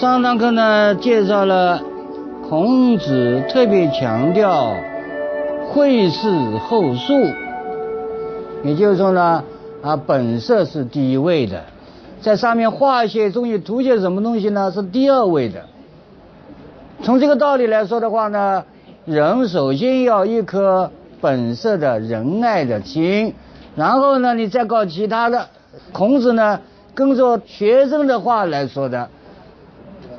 上堂课呢，介绍了孔子特别强调绘事后述，也就是说呢，啊，本色是第一位的，在上面画一些东西、涂些什么东西呢，是第二位的。从这个道理来说的话呢，人首先要一颗本色的仁爱的心，然后呢，你再搞其他的。孔子呢，跟着学生的话来说的。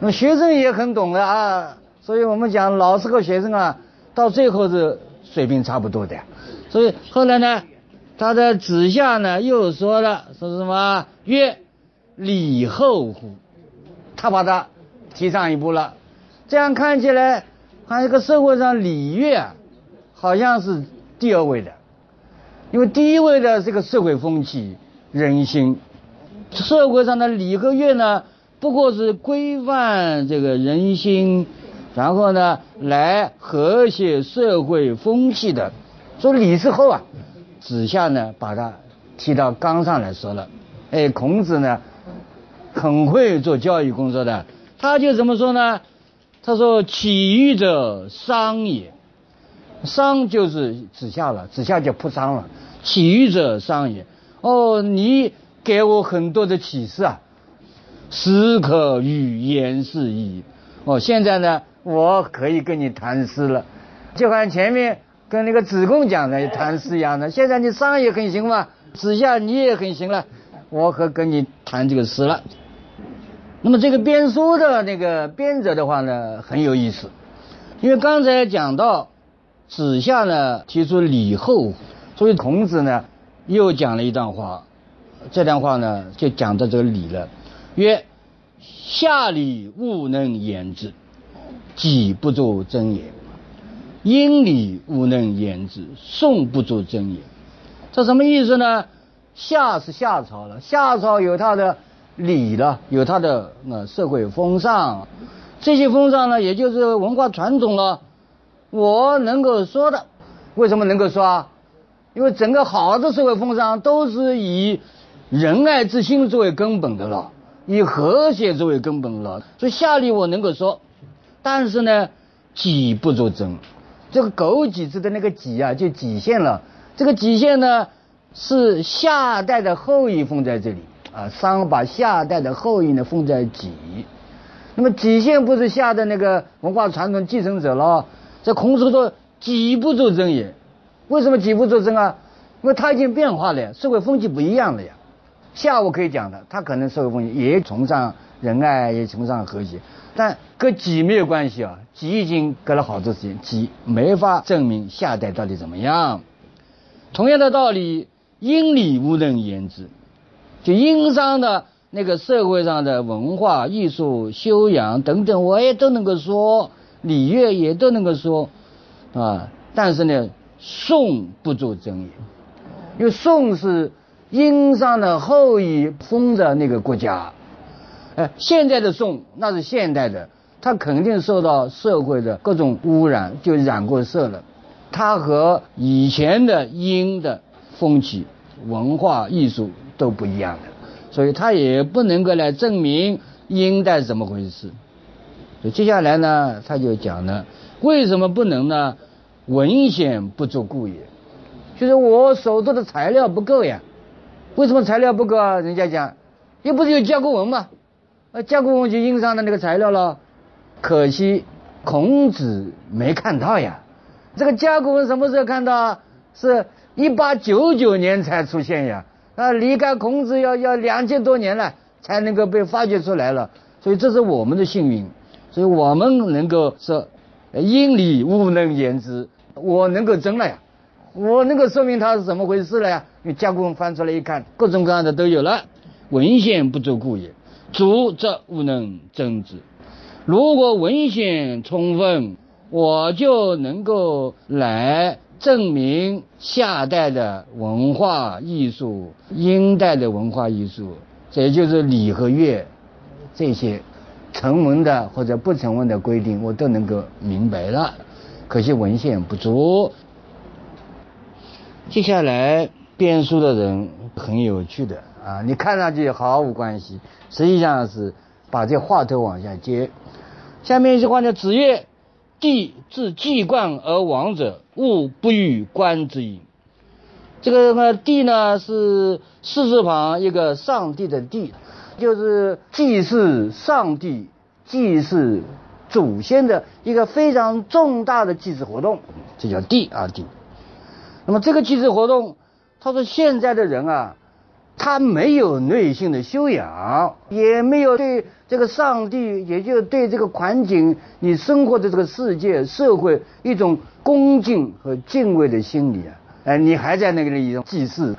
那学生也很懂的啊，所以我们讲老师和学生啊，到最后是水平差不多的。所以后来呢，他的子夏呢又说了，说什么曰礼后乎？他把他提上一步了。这样看起来，像这个社会上礼乐啊好像是第二位的，因为第一位的这个社会风气人心，社会上的礼和乐呢。不过是规范这个人心，然后呢，来和谐社会风气的。说礼之后啊，子夏呢把他提到纲上来说了。哎，孔子呢很会做教育工作的，他就怎么说呢？他说：“起予者商也，商就是子夏了，子夏就铺商了。起予者商也。哦，你给我很多的启示啊。”诗可与言是矣。哦，现在呢，我可以跟你谈诗了，就像前面跟那个子贡讲的谈诗一样的。现在你商也很行嘛，子夏你也很行了，我可跟你谈这个诗了。那么这个编书的那个编者的话呢，很有意思，因为刚才讲到子夏呢提出礼后，所以孔子呢又讲了一段话，这段话呢就讲到这个礼了。曰：夏礼勿能言之，己不足真也；殷礼勿能言之，宋不足真也。这什么意思呢？夏是夏朝了，夏朝有它的礼了，有它的呃社会风尚，这些风尚呢，也就是文化传统了。我能够说的，为什么能够说啊？因为整个好的社会风尚都是以仁爱之心作为根本的了。以和谐作为根本了，所以下礼我能够说，但是呢，己不作真。这个枸杞子的那个己啊，就己限了。这个己限呢，是夏代的后裔封在这里啊。商把夏代的后裔呢封在己。那么己限不是夏的那个文化传统继承者了。这孔子说己不作真也。为什么己不作真啊？因为他已经变化了呀，社会风气不一样了呀。下午可以讲的，他可能社会风气也崇尚仁爱，也崇尚和谐，但跟己没有关系啊。己已经隔了好多时间，己没法证明下代到底怎么样。同样的道理，殷礼无能言之，就殷商的那个社会上的文化艺术修养等等，我也都能够说，礼乐也都能够说啊。但是呢，宋不做争议，因为宋是。殷商的后裔封的那个国家，哎，现在的宋那是现代的，它肯定受到社会的各种污染，就染过色了。它和以前的殷的风气、文化、艺术都不一样的，所以它也不能够来证明殷代是怎么回事。所以接下来呢，他就讲呢，为什么不能呢？文献不足故也，就是我手头的材料不够呀。为什么材料不够啊？人家讲，又不是有甲骨文嘛？呃，甲骨文就印上的那个材料了。可惜孔子没看到呀。这个甲骨文什么时候看到啊？是一八九九年才出现呀。啊，离开孔子要要两千多年了，才能够被发掘出来了。所以这是我们的幸运。所以我们能够说，因理勿能言之，我能够争了呀。我能够说明它是怎么回事了呀？因为甲骨文翻出来一看，各种各样的都有了。文献不足故也，足则无能争之。如果文献充分，我就能够来证明夏代的文化艺术、殷代的文化艺术，这就是礼和乐这些成文的或者不成文的规定，我都能够明白了。可惜文献不足。接下来编书的人很有趣的啊，你看上去毫无关系，实际上是把这话头往下接。下面一句话叫“子曰：帝自季冠而亡者，物不与观之矣。”这个呢，帝呢是四字旁一个上帝的帝，就是祭祀上帝、祭祀祖先的一个非常重大的祭祀活动，这叫帝啊帝。那么这个祭祀活动，他说现在的人啊，他没有内心的修养，也没有对这个上帝，也就对这个环境、你生活的这个世界、社会一种恭敬和敬畏的心理啊！哎，你还在那个里头祭祀，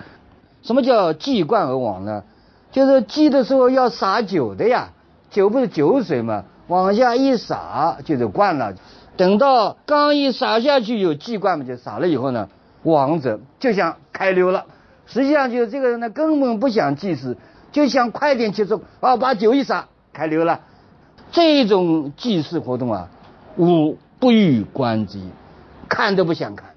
什么叫祭冠而亡呢？就是祭的时候要洒酒的呀，酒不是酒水嘛，往下一洒就是灌了，等到刚一洒下去有祭冠嘛，就洒了以后呢。王者就想开溜了，实际上就是这个人呢，根本不想祭祀，就想快点结束，啊，把酒一洒，开溜了。这种祭祀活动啊，吾不欲观之，看都不想看。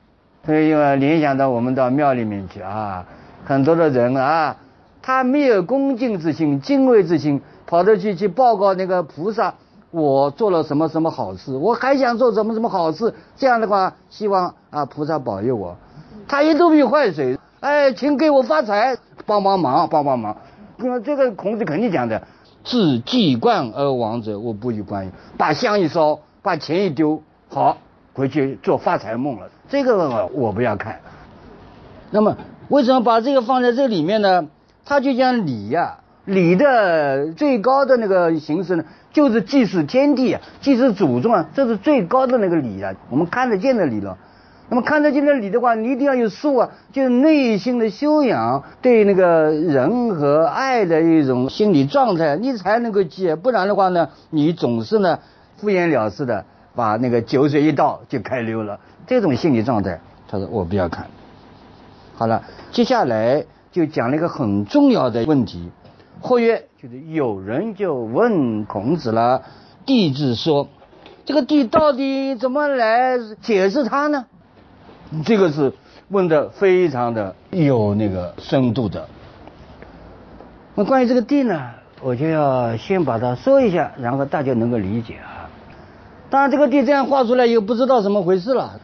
所以联想到我们到庙里面去啊，很多的人啊，他没有恭敬之心、敬畏之心，跑着去去报告那个菩萨。我做了什么什么好事，我还想做什么什么好事，这样的话，希望啊菩萨保佑我。他一肚皮坏水，哎，请给我发财，帮帮忙，帮帮忙。那这个孔子肯定讲的，自既冠而亡者，我不与观。把香一烧，把钱一丢，好，回去做发财梦了。这个我不要看。那么为什么把这个放在这里面呢？他就讲礼呀，礼的最高的那个形式呢？就是祭祀天地啊，祭祀祖宗啊，这是最高的那个礼啊，我们看得见的礼了。那么看得见的礼的话，你一定要有素啊，就是内心的修养，对那个人和爱的一种心理状态，你才能够记。不然的话呢，你总是呢敷衍了事的，把那个酒水一倒就开溜了。这种心理状态，他说我不要看。好了，接下来就讲了一个很重要的问题。或曰，就是有人就问孔子了，帝字说，这个帝到底怎么来解释它呢？这个是问的非常的有那个深度的。那关于这个地呢，我就要先把它说一下，然后大家能够理解啊。当然，这个地这样画出来又不知道怎么回事了。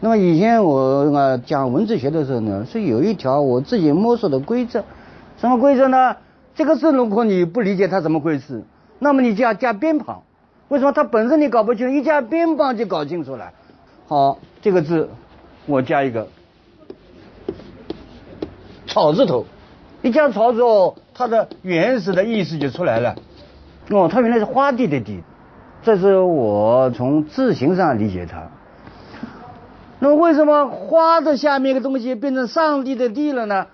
那么以前我啊讲文字学的时候呢，是有一条我自己摸索的规则，什么规则呢？这个字如果你不理解它怎么回事，那么你就要加边旁。为什么它本身你搞不清楚，一加边旁就搞清楚了。好，这个字我加一个草字头，一加草字头，它的原始的意思就出来了。哦，它原来是花地的地，这是我从字形上理解它。那么为什么花的下面一个东西变成上帝的地了呢？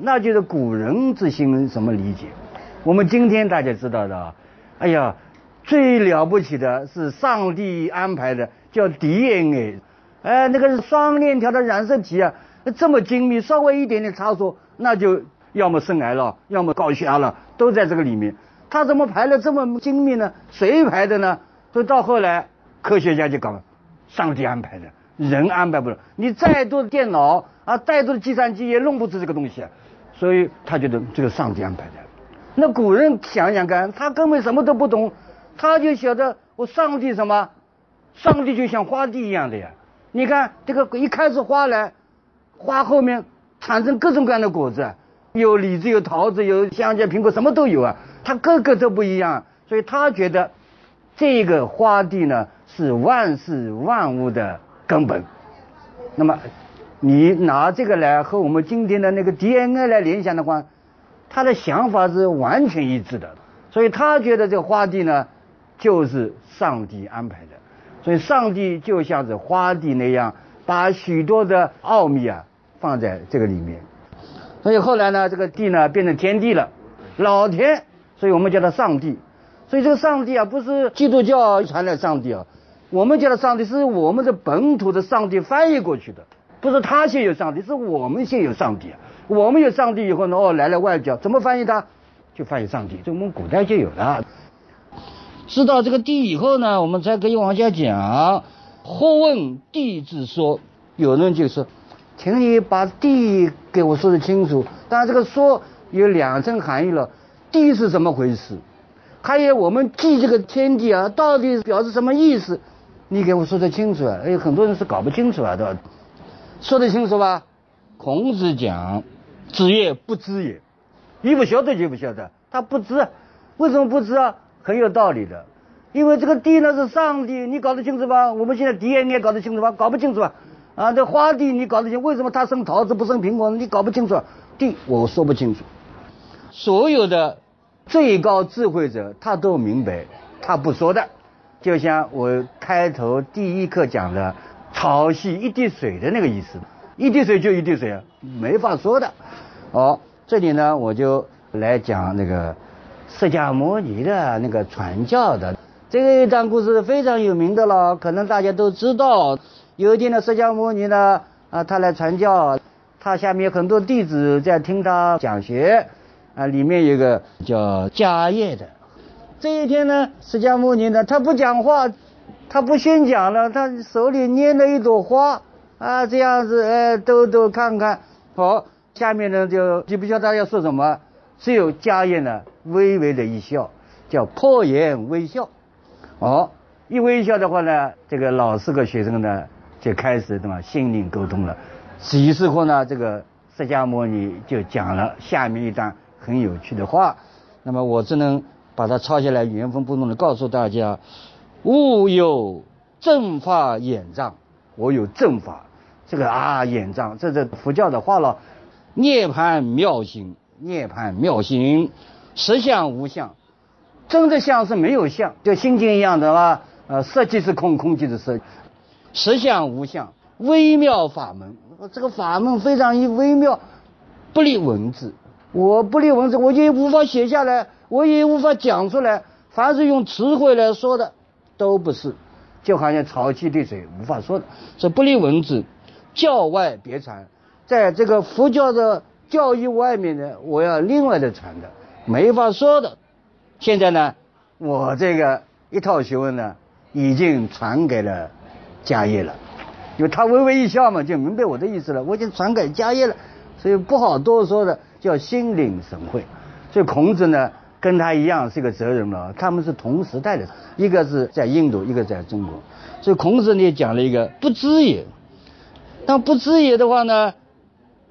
那就是古人之心怎么理解？我们今天大家知道的，哎呀，最了不起的是上帝安排的，叫 DNA，哎，那个是双链条的染色体啊，这么精密，稍微一点点差错，那就要么生癌了，要么高血压了，都在这个里面。他怎么排的这么精密呢？谁排的呢？所以到后来，科学家就搞，上帝安排的，人安排不了。你再多的电脑啊，再多的计算机也弄不出这个东西。啊所以他觉得这个上帝安排的。那古人想想看，他根本什么都不懂，他就晓得我上帝什么？上帝就像花地一样的呀。你看这个一开始花来，花后面产生各种各样的果子，有李子，有桃子，有香蕉、苹果，什么都有啊。它个个都不一样，所以他觉得这个花地呢是万事万物的根本。那么。你拿这个来和我们今天的那个 DNA 来联想的话，他的想法是完全一致的，所以他觉得这个花地呢，就是上帝安排的，所以上帝就像是花地那样，把许多的奥秘啊放在这个里面，所以后来呢，这个地呢变成天地了，老天，所以我们叫它上帝，所以这个上帝啊，不是基督教传来上帝啊，我们叫的上帝是我们的本土的上帝翻译过去的，不是他先有上帝，是我们先有上帝啊。我们有上帝以后呢，哦，来了外教，怎么翻译它？就翻译上帝，这我们古代就有了。知道这个地以后呢，我们才可以往下讲。或问地之说，有人就说，请你把地给我说的清楚。当然，这个说有两层含义了。地是怎么回事？还有我们记这个天地啊，到底表示什么意思？你给我说得清楚啊！哎，很多人是搞不清楚啊，对吧？说得清楚吧？孔子讲：“子曰不知也。”你不晓得就不晓得，他不知，为什么不知啊？很有道理的，因为这个地呢是上帝，你搞得清楚吧？我们现在地也搞得清楚吧？搞不清楚啊！啊，这花地你搞得清，为什么它生桃子不生苹果？你搞不清楚，地我说不清楚。所有的最高智慧者，他都明白，他不说的。就像我开头第一课讲的“潮汐一滴水”的那个意思，一滴水就一滴水，没法说的。好，这里呢我就来讲那个释迦牟尼的那个传教的这个一段故事，非常有名的了，可能大家都知道。有一天呢，释迦牟尼呢啊，他来传教，他下面很多弟子在听他讲学啊，里面有个叫迦叶的。这一天呢，释迦牟尼呢，他不讲话，他不宣讲了，他手里捏了一朵花啊，这样子哎，兜兜看看，好，下面呢就就不知道他要说什么，只有迦叶呢微微的一笑，叫破颜微笑，哦，一微笑的话呢，这个老师和学生呢就开始对吧，心灵沟通了，于是乎呢，这个释迦牟尼就讲了下面一段很有趣的话，那么我只能。把它抄下来，原封不动的告诉大家：吾有正法眼障，我有正法。这个啊，眼障，这是佛教的话了。涅槃妙心，涅槃妙心，实相无相，真的相是没有相，就心经一样的吧？呃，色即是空，空即是色，实相无相，微妙法门。这个法门非常一微妙，不立文字，我不立文字，我就无法写下来。我也无法讲出来，凡是用词汇来说的，都不是，就好像潮气对水，无法说的，这不立文字，教外别传，在这个佛教的教育外面呢，我要另外的传的，没法说的。现在呢，我这个一套学问呢，已经传给了迦叶了，因为他微微一笑嘛，就明白我的意思了，我已经传给迦叶了，所以不好多说的，叫心领神会。所以孔子呢。跟他一样是个哲人了，他们是同时代的，一个是在印度，一个在中国，所以孔子呢讲了一个不知也。但不知也的话呢，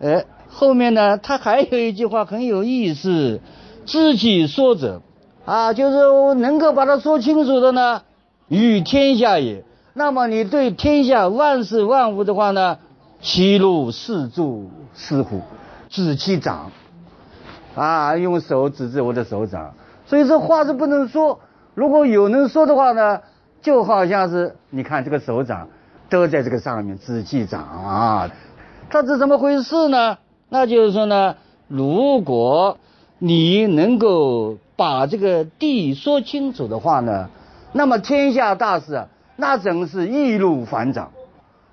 哎，后面呢他还有一句话很有意思，知己说者，啊，就是能够把它说清楚的呢，与天下也。那么你对天下万事万物的话呢，其如四柱是乎，指其长。啊，用手指指我的手掌，所以这话是不能说。如果有能说的话呢，就好像是你看这个手掌都在这个上面，指其掌啊，它是怎么回事呢？那就是说呢，如果你能够把这个地说清楚的话呢，那么天下大事啊，那真是易如反掌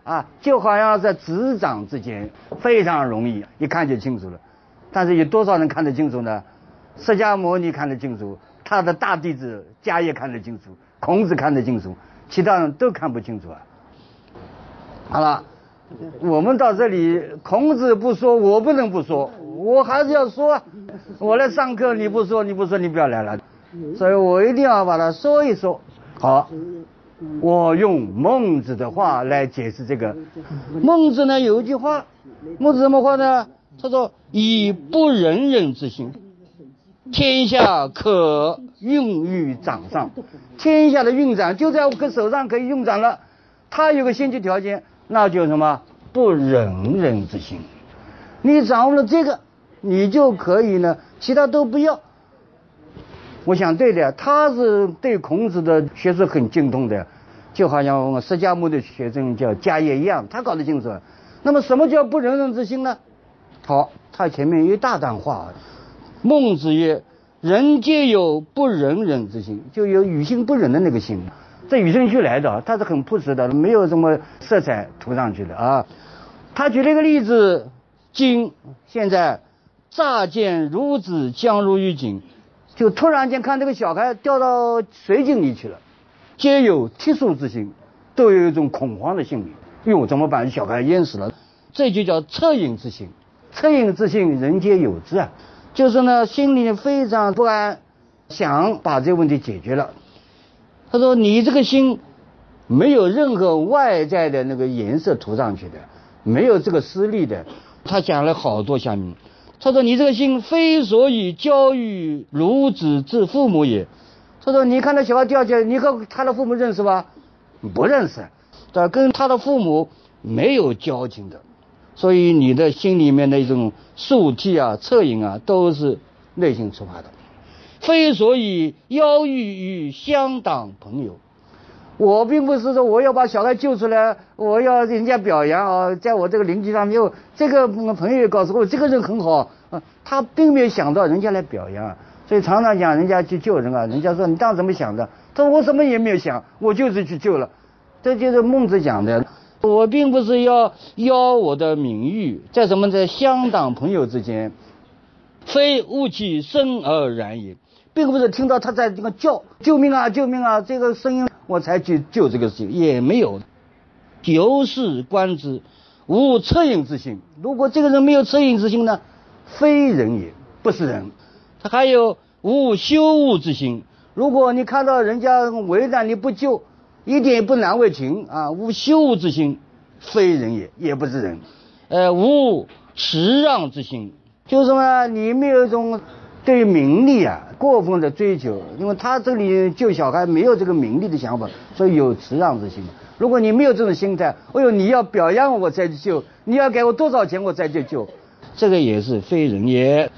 啊，就好像在指掌之间，非常容易，一看就清楚了。但是有多少人看得清楚呢？释迦牟尼看得清楚，他的大弟子迦叶看得清楚，孔子看得清楚，其他人都看不清楚啊。好了，我们到这里，孔子不说，我不能不说，我还是要说。我来上课，你不说，你不说，你不要来了。所以我一定要把它说一说。好，我用孟子的话来解释这个。孟子呢有一句话，孟子什么话呢？他说：“以不仁人之心，天下可运于掌上。天下的运转就在我手上可以用掌了。他有个先决条件，那就什么？不仁人之心。你掌握了这个，你就可以呢，其他都不要。我想对的，他是对孔子的学说很精通的，就好像释迦牟尼的学生叫迦叶一样，他搞得清楚。那么什么叫不仁人之心呢？”好，他前面一大段话。孟子曰：“人皆有不仁人之心，就有于心不忍的那个心。这与生俱来的，它是很朴实的，没有什么色彩涂上去的啊。他举了一个例子：今现在乍见孺子将入狱井，就突然间看这个小孩掉到水井里去了，皆有涕泗之心，都有一种恐慌的心理。哟，怎么办？小孩淹死了，这就叫恻隐之心。恻隐之心，人皆有之啊。就是呢，心里非常不安，想把这个问题解决了。他说：“你这个心没有任何外在的那个颜色涂上去的，没有这个私利的。”他讲了好多下面，他说：“你这个心非所以教育孺子之父母也。”他说：“你看到小孩掉下来，你和他的父母认识吧？不认识，对跟他的父母没有交情的，所以你的心里面的一种肃替啊、恻隐啊，都是内心出发的。”非所以邀遇与乡党朋友，我并不是说我要把小孩救出来，我要人家表扬啊，在我这个邻居上面，这个朋友也告诉我，这个人很好啊，他并没有想到人家来表扬，所以常常讲人家去救人啊，人家说你当怎么想的？他说我什么也没有想，我就是去救了，这就是孟子讲的，我并不是要邀我的名誉，在什么在乡党朋友之间，非物其生而然也。并不是听到他在这个叫救命啊救命啊这个声音我才去救这个事情也没有，由是观之，无恻隐之心。如果这个人没有恻隐之心呢，非人也，不是人。他还有无羞恶之心。如果你看到人家为难你不救，一点也不难为情啊，无羞恶之心，非人也，也不是人。呃，无辞让之心，就是什么？你没有一种。对于名利啊，过分的追求，因为他这里救小孩没有这个名利的想法，所以有辞让之心。如果你没有这种心态，哎呦，你要表扬我我再去救，你要给我多少钱我再去救，这个也是非人也。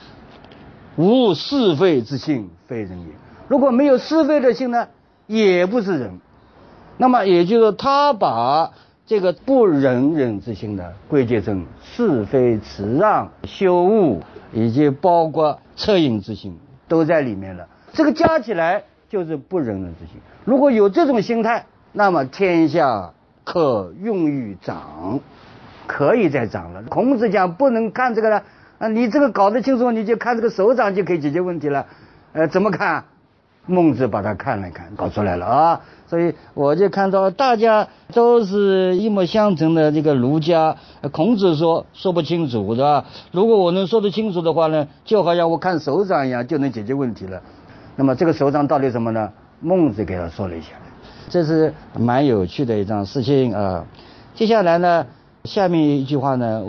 无是非之心，非人也。如果没有是非的心呢，也不是人。那么也就是他把这个不仁人之心呢，归结成是非、辞让、羞恶。以及包括恻隐之心都在里面了，这个加起来就是不仁人之心。如果有这种心态，那么天下可用于长，可以再长了。孔子讲不能看这个了，啊，你这个搞得清楚，你就看这个手掌就可以解决问题了。呃，怎么看？孟子把它看了看，搞出来了啊。所以我就看到大家都是一脉相承的这个儒家。孔子说说不清楚，是吧？如果我能说得清楚的话呢，就好像我看手掌一样，就能解决问题了。那么这个手掌到底什么呢？孟子给他说了一下，这是蛮有趣的一桩事情啊。接下来呢，下面一句话呢，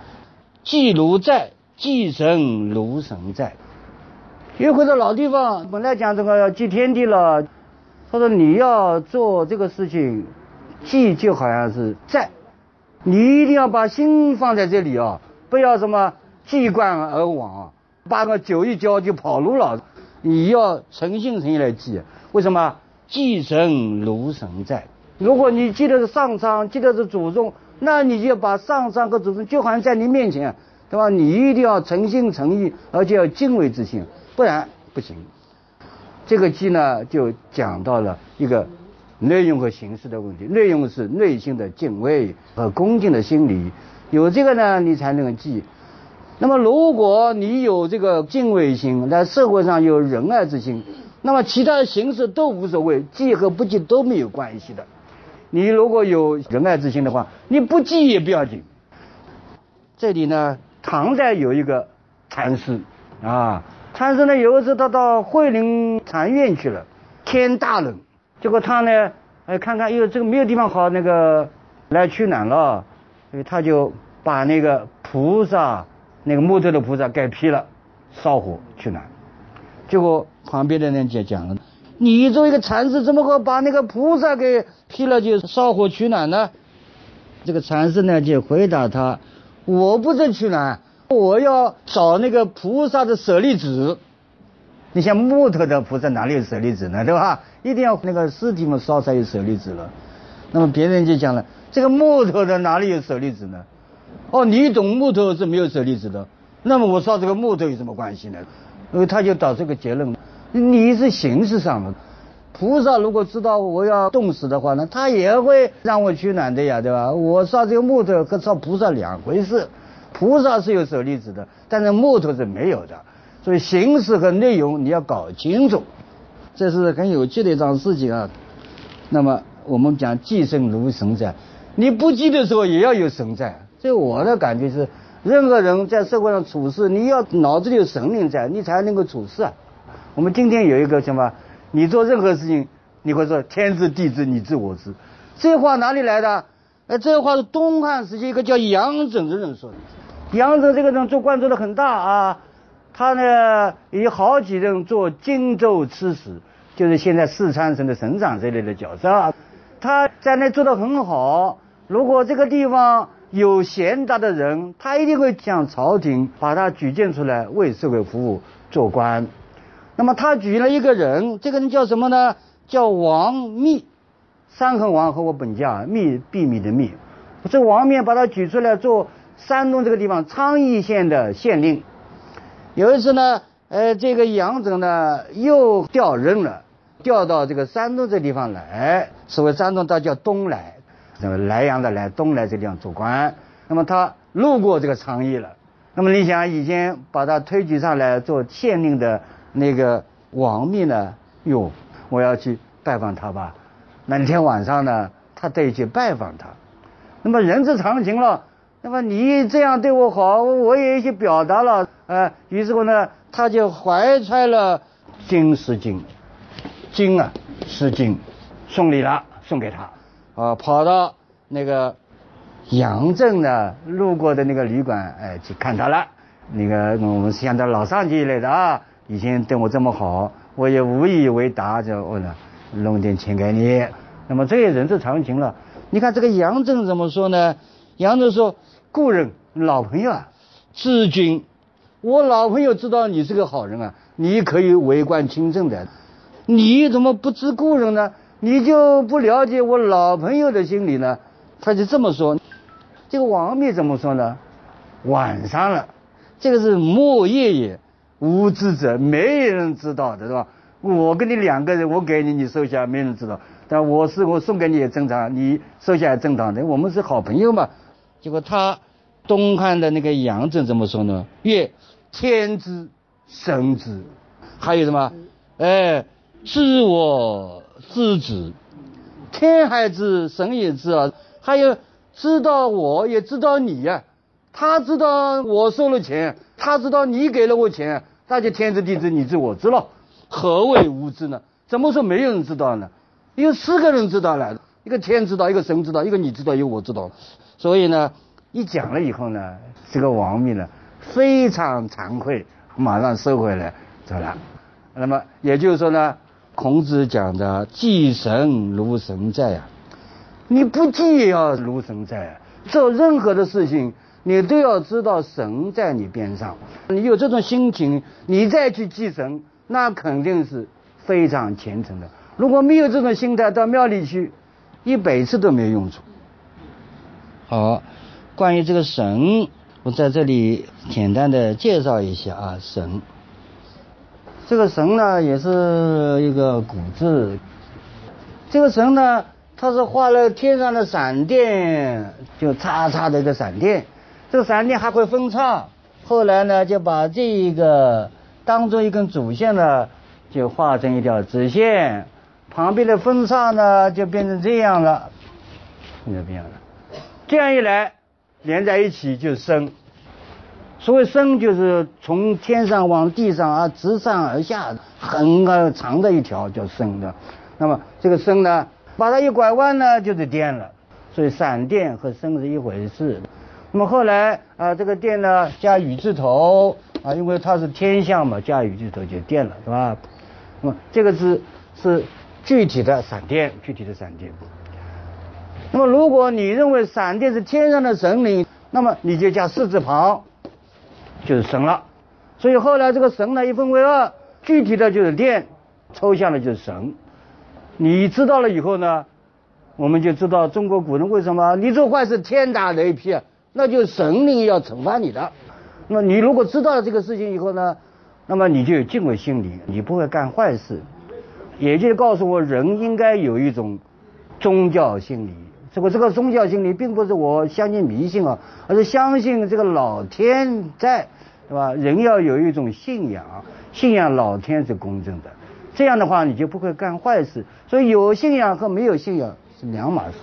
祭如在，祭神如神在。又回到老地方，本来讲这个要祭天地了。他说：“你要做这个事情，祭就好像是在，你一定要把心放在这里啊，不要什么祭冠而往，把个酒一浇就跑路了。你要诚心诚意来祭，为什么？祭神如神在。如果你记得是上苍，记得是祖宗，那你就把上苍和祖宗就好像在你面前，对吧？你一定要诚心诚意，而且要敬畏之心，不然不行。”这个记呢，就讲到了一个内容和形式的问题。内容是内心的敬畏和恭敬的心理，有这个呢，你才能记。那么，如果你有这个敬畏心，在社会上有仁爱之心，那么其他的形式都无所谓，记和不记都没有关系的。你如果有仁爱之心的话，你不记也不要紧。这里呢，唐代有一个禅师啊。禅师呢，有一次他到慧林禅院去了，天大冷，结果他呢，哎，看看，哟，这个没有地方好那个来取暖了，所以他就把那个菩萨，那个木头的菩萨给劈了，烧火取暖。结果旁边的人就讲了，你作为一个禅师，怎么会把那个菩萨给劈了就烧火取暖呢？这个禅师呢就回答他，我不是取暖。我要找那个菩萨的舍利子，你像木头的菩萨哪里有舍利子呢？对吧？一定要那个尸体嘛烧才有舍利子了。那么别人就讲了，这个木头的哪里有舍利子呢？哦，你懂木头是没有舍利子的，那么我烧这个木头有什么关系呢？因为他就导这个结论，你是形式上的。菩萨如果知道我要冻死的话呢，他也会让我取暖的呀，对吧？我烧这个木头和烧菩萨两回事。菩萨是有舍利子的，但是木头是没有的。所以形式和内容你要搞清楚，这是很有趣的一桩事情啊。那么我们讲寄生如神在，你不记的时候也要有神在。所以我的感觉是，任何人在社会上处事，你要脑子里有神灵在，你才能够处事啊。我们今天有一个什么？你做任何事情，你会说天知地知你知我知，这话哪里来的？哎，这话是东汉时期一个叫杨震的人说的。杨震这个人做官做的很大啊，他呢有好几任做荆州刺史，就是现在四川省的省长这类的角色。他在那做的很好。如果这个地方有贤达的人，他一定会向朝廷把他举荐出来为社会服务做官。那么他举了一个人，这个人叫什么呢？叫王密，三横王和我本家密秘密的密。这王密把他举出来做山东这个地方昌邑县的县令。有一次呢，呃，这个杨震呢又调任了，调到这个山东这地方来，所谓山东他叫东来，什么莱阳的莱，东来这地方做官。那么他路过这个昌邑了，那么你想以前把他推举上来做县令的。那个王密呢？哟，我要去拜访他吧。那天晚上呢，他得去拜访他。那么人之常情了。那么你这样对我好，我也去表达了。呃，于是乎呢，他就怀揣了金十斤，金啊，十斤，送礼了，送给他。啊，跑到那个杨镇呢路过的那个旅馆，哎，去看他了。那个我们像他老上级一类的啊。以前对我这么好，我也无以为答，就问了弄点钱给你。那么这也人之常情了。你看这个杨震怎么说呢？杨震说：“故人，老朋友啊，知君，我老朋友知道你是个好人啊，你可以为官清正的。你怎么不知故人呢？你就不了解我老朋友的心理呢？”他就这么说。这个王密怎么说呢？晚上了，这个是莫夜也。无知者没人知道的是吧？我跟你两个人，我给你，你收下，没人知道。但我是我送给你也正常，你收下也正常的，我们是好朋友嘛。结果他东汉的那个杨震怎么说呢？曰：天之神之，还有什么？哎，知我知之，天还知，神也知啊。还有知道我也知道你呀，他知道我收了钱，他知道你给了我钱。那就天知地知你知我知了，何谓无知呢？怎么说没有人知道呢？有四个人知道了，一个天知道，一个神知道，一个你知道，一个我知道。所以呢，一讲了以后呢，这个王密呢非常惭愧，马上收回来走了。那么也就是说呢，孔子讲的祭神如神在啊，你不祭也要如神在啊，做任何的事情。你都要知道神在你边上，你有这种心情，你再去祭神，那肯定是非常虔诚的。如果没有这种心态，到庙里去，一百次都没有用处。好，关于这个神，我在这里简单的介绍一下啊，神。这个神呢，也是一个古字。这个神呢，它是画了天上的闪电，就叉叉的一个闪电。这个闪电还会分叉，后来呢，就把这一个当做一根主线呢，就画成一条直线，旁边的分叉呢，就变成这样了，就这样了。这样一来，连在一起就升。所谓升，就是从天上往地上啊，直上而下，很长的一条叫升的。那么这个升呢，把它一拐弯呢，就是电了。所以闪电和升是一回事。那么后来啊，这个电呢加雨字头啊，因为它是天象嘛，加雨字头就电了，是吧？那么这个字是具体的闪电，具体的闪电。那么如果你认为闪电是天上的神灵，那么你就加四字旁，就是神了。所以后来这个神呢一分为二，具体的就是电，抽象的就是神。你知道了以后呢，我们就知道中国古人为什么你做坏事天打雷劈。那就是神灵要惩罚你的。那你如果知道了这个事情以后呢，那么你就有敬畏心理，你不会干坏事。也就告诉我，人应该有一种宗教心理。这个这个宗教心理，并不是我相信迷信啊，而是相信这个老天在，对吧？人要有一种信仰，信仰老天是公正的，这样的话你就不会干坏事。所以有信仰和没有信仰是两码事。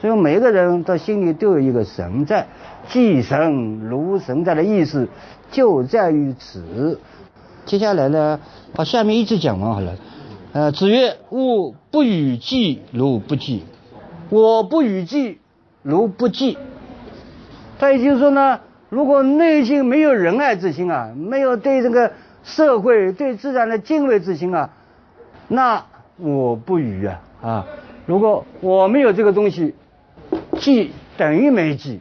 所以每个人的心里都有一个神在，祭神如神在的意思就在于此。接下来呢，把下面一直讲完好了。呃，子曰：“吾不与祭如不祭，我不与祭如不祭。”他也就是说呢，如果内心没有仁爱之心啊，没有对这个社会、对自然的敬畏之心啊，那我不与啊啊！如果我没有这个东西。记等于没记。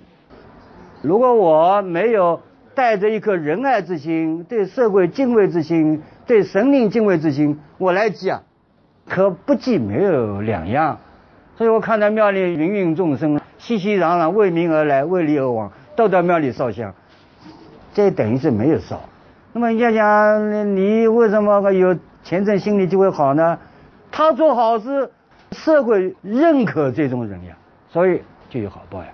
如果我没有带着一颗仁爱之心、对社会敬畏之心、对神灵敬畏之心，我来记啊，和不记没有两样。所以我看到庙里芸芸众生熙熙攘攘为民而来、为利而往，都到庙里烧香，这等于是没有烧。那么你想想，你为什么有虔诚心理就会好呢？他做好事，社会认可这种人呀，所以。就有好报呀！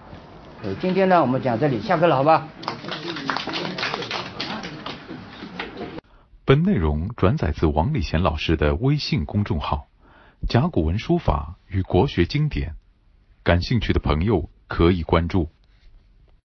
今天呢，我们讲这里，下课了，好吧？本内容转载自王礼贤老师的微信公众号“甲骨文书法与国学经典”，感兴趣的朋友可以关注。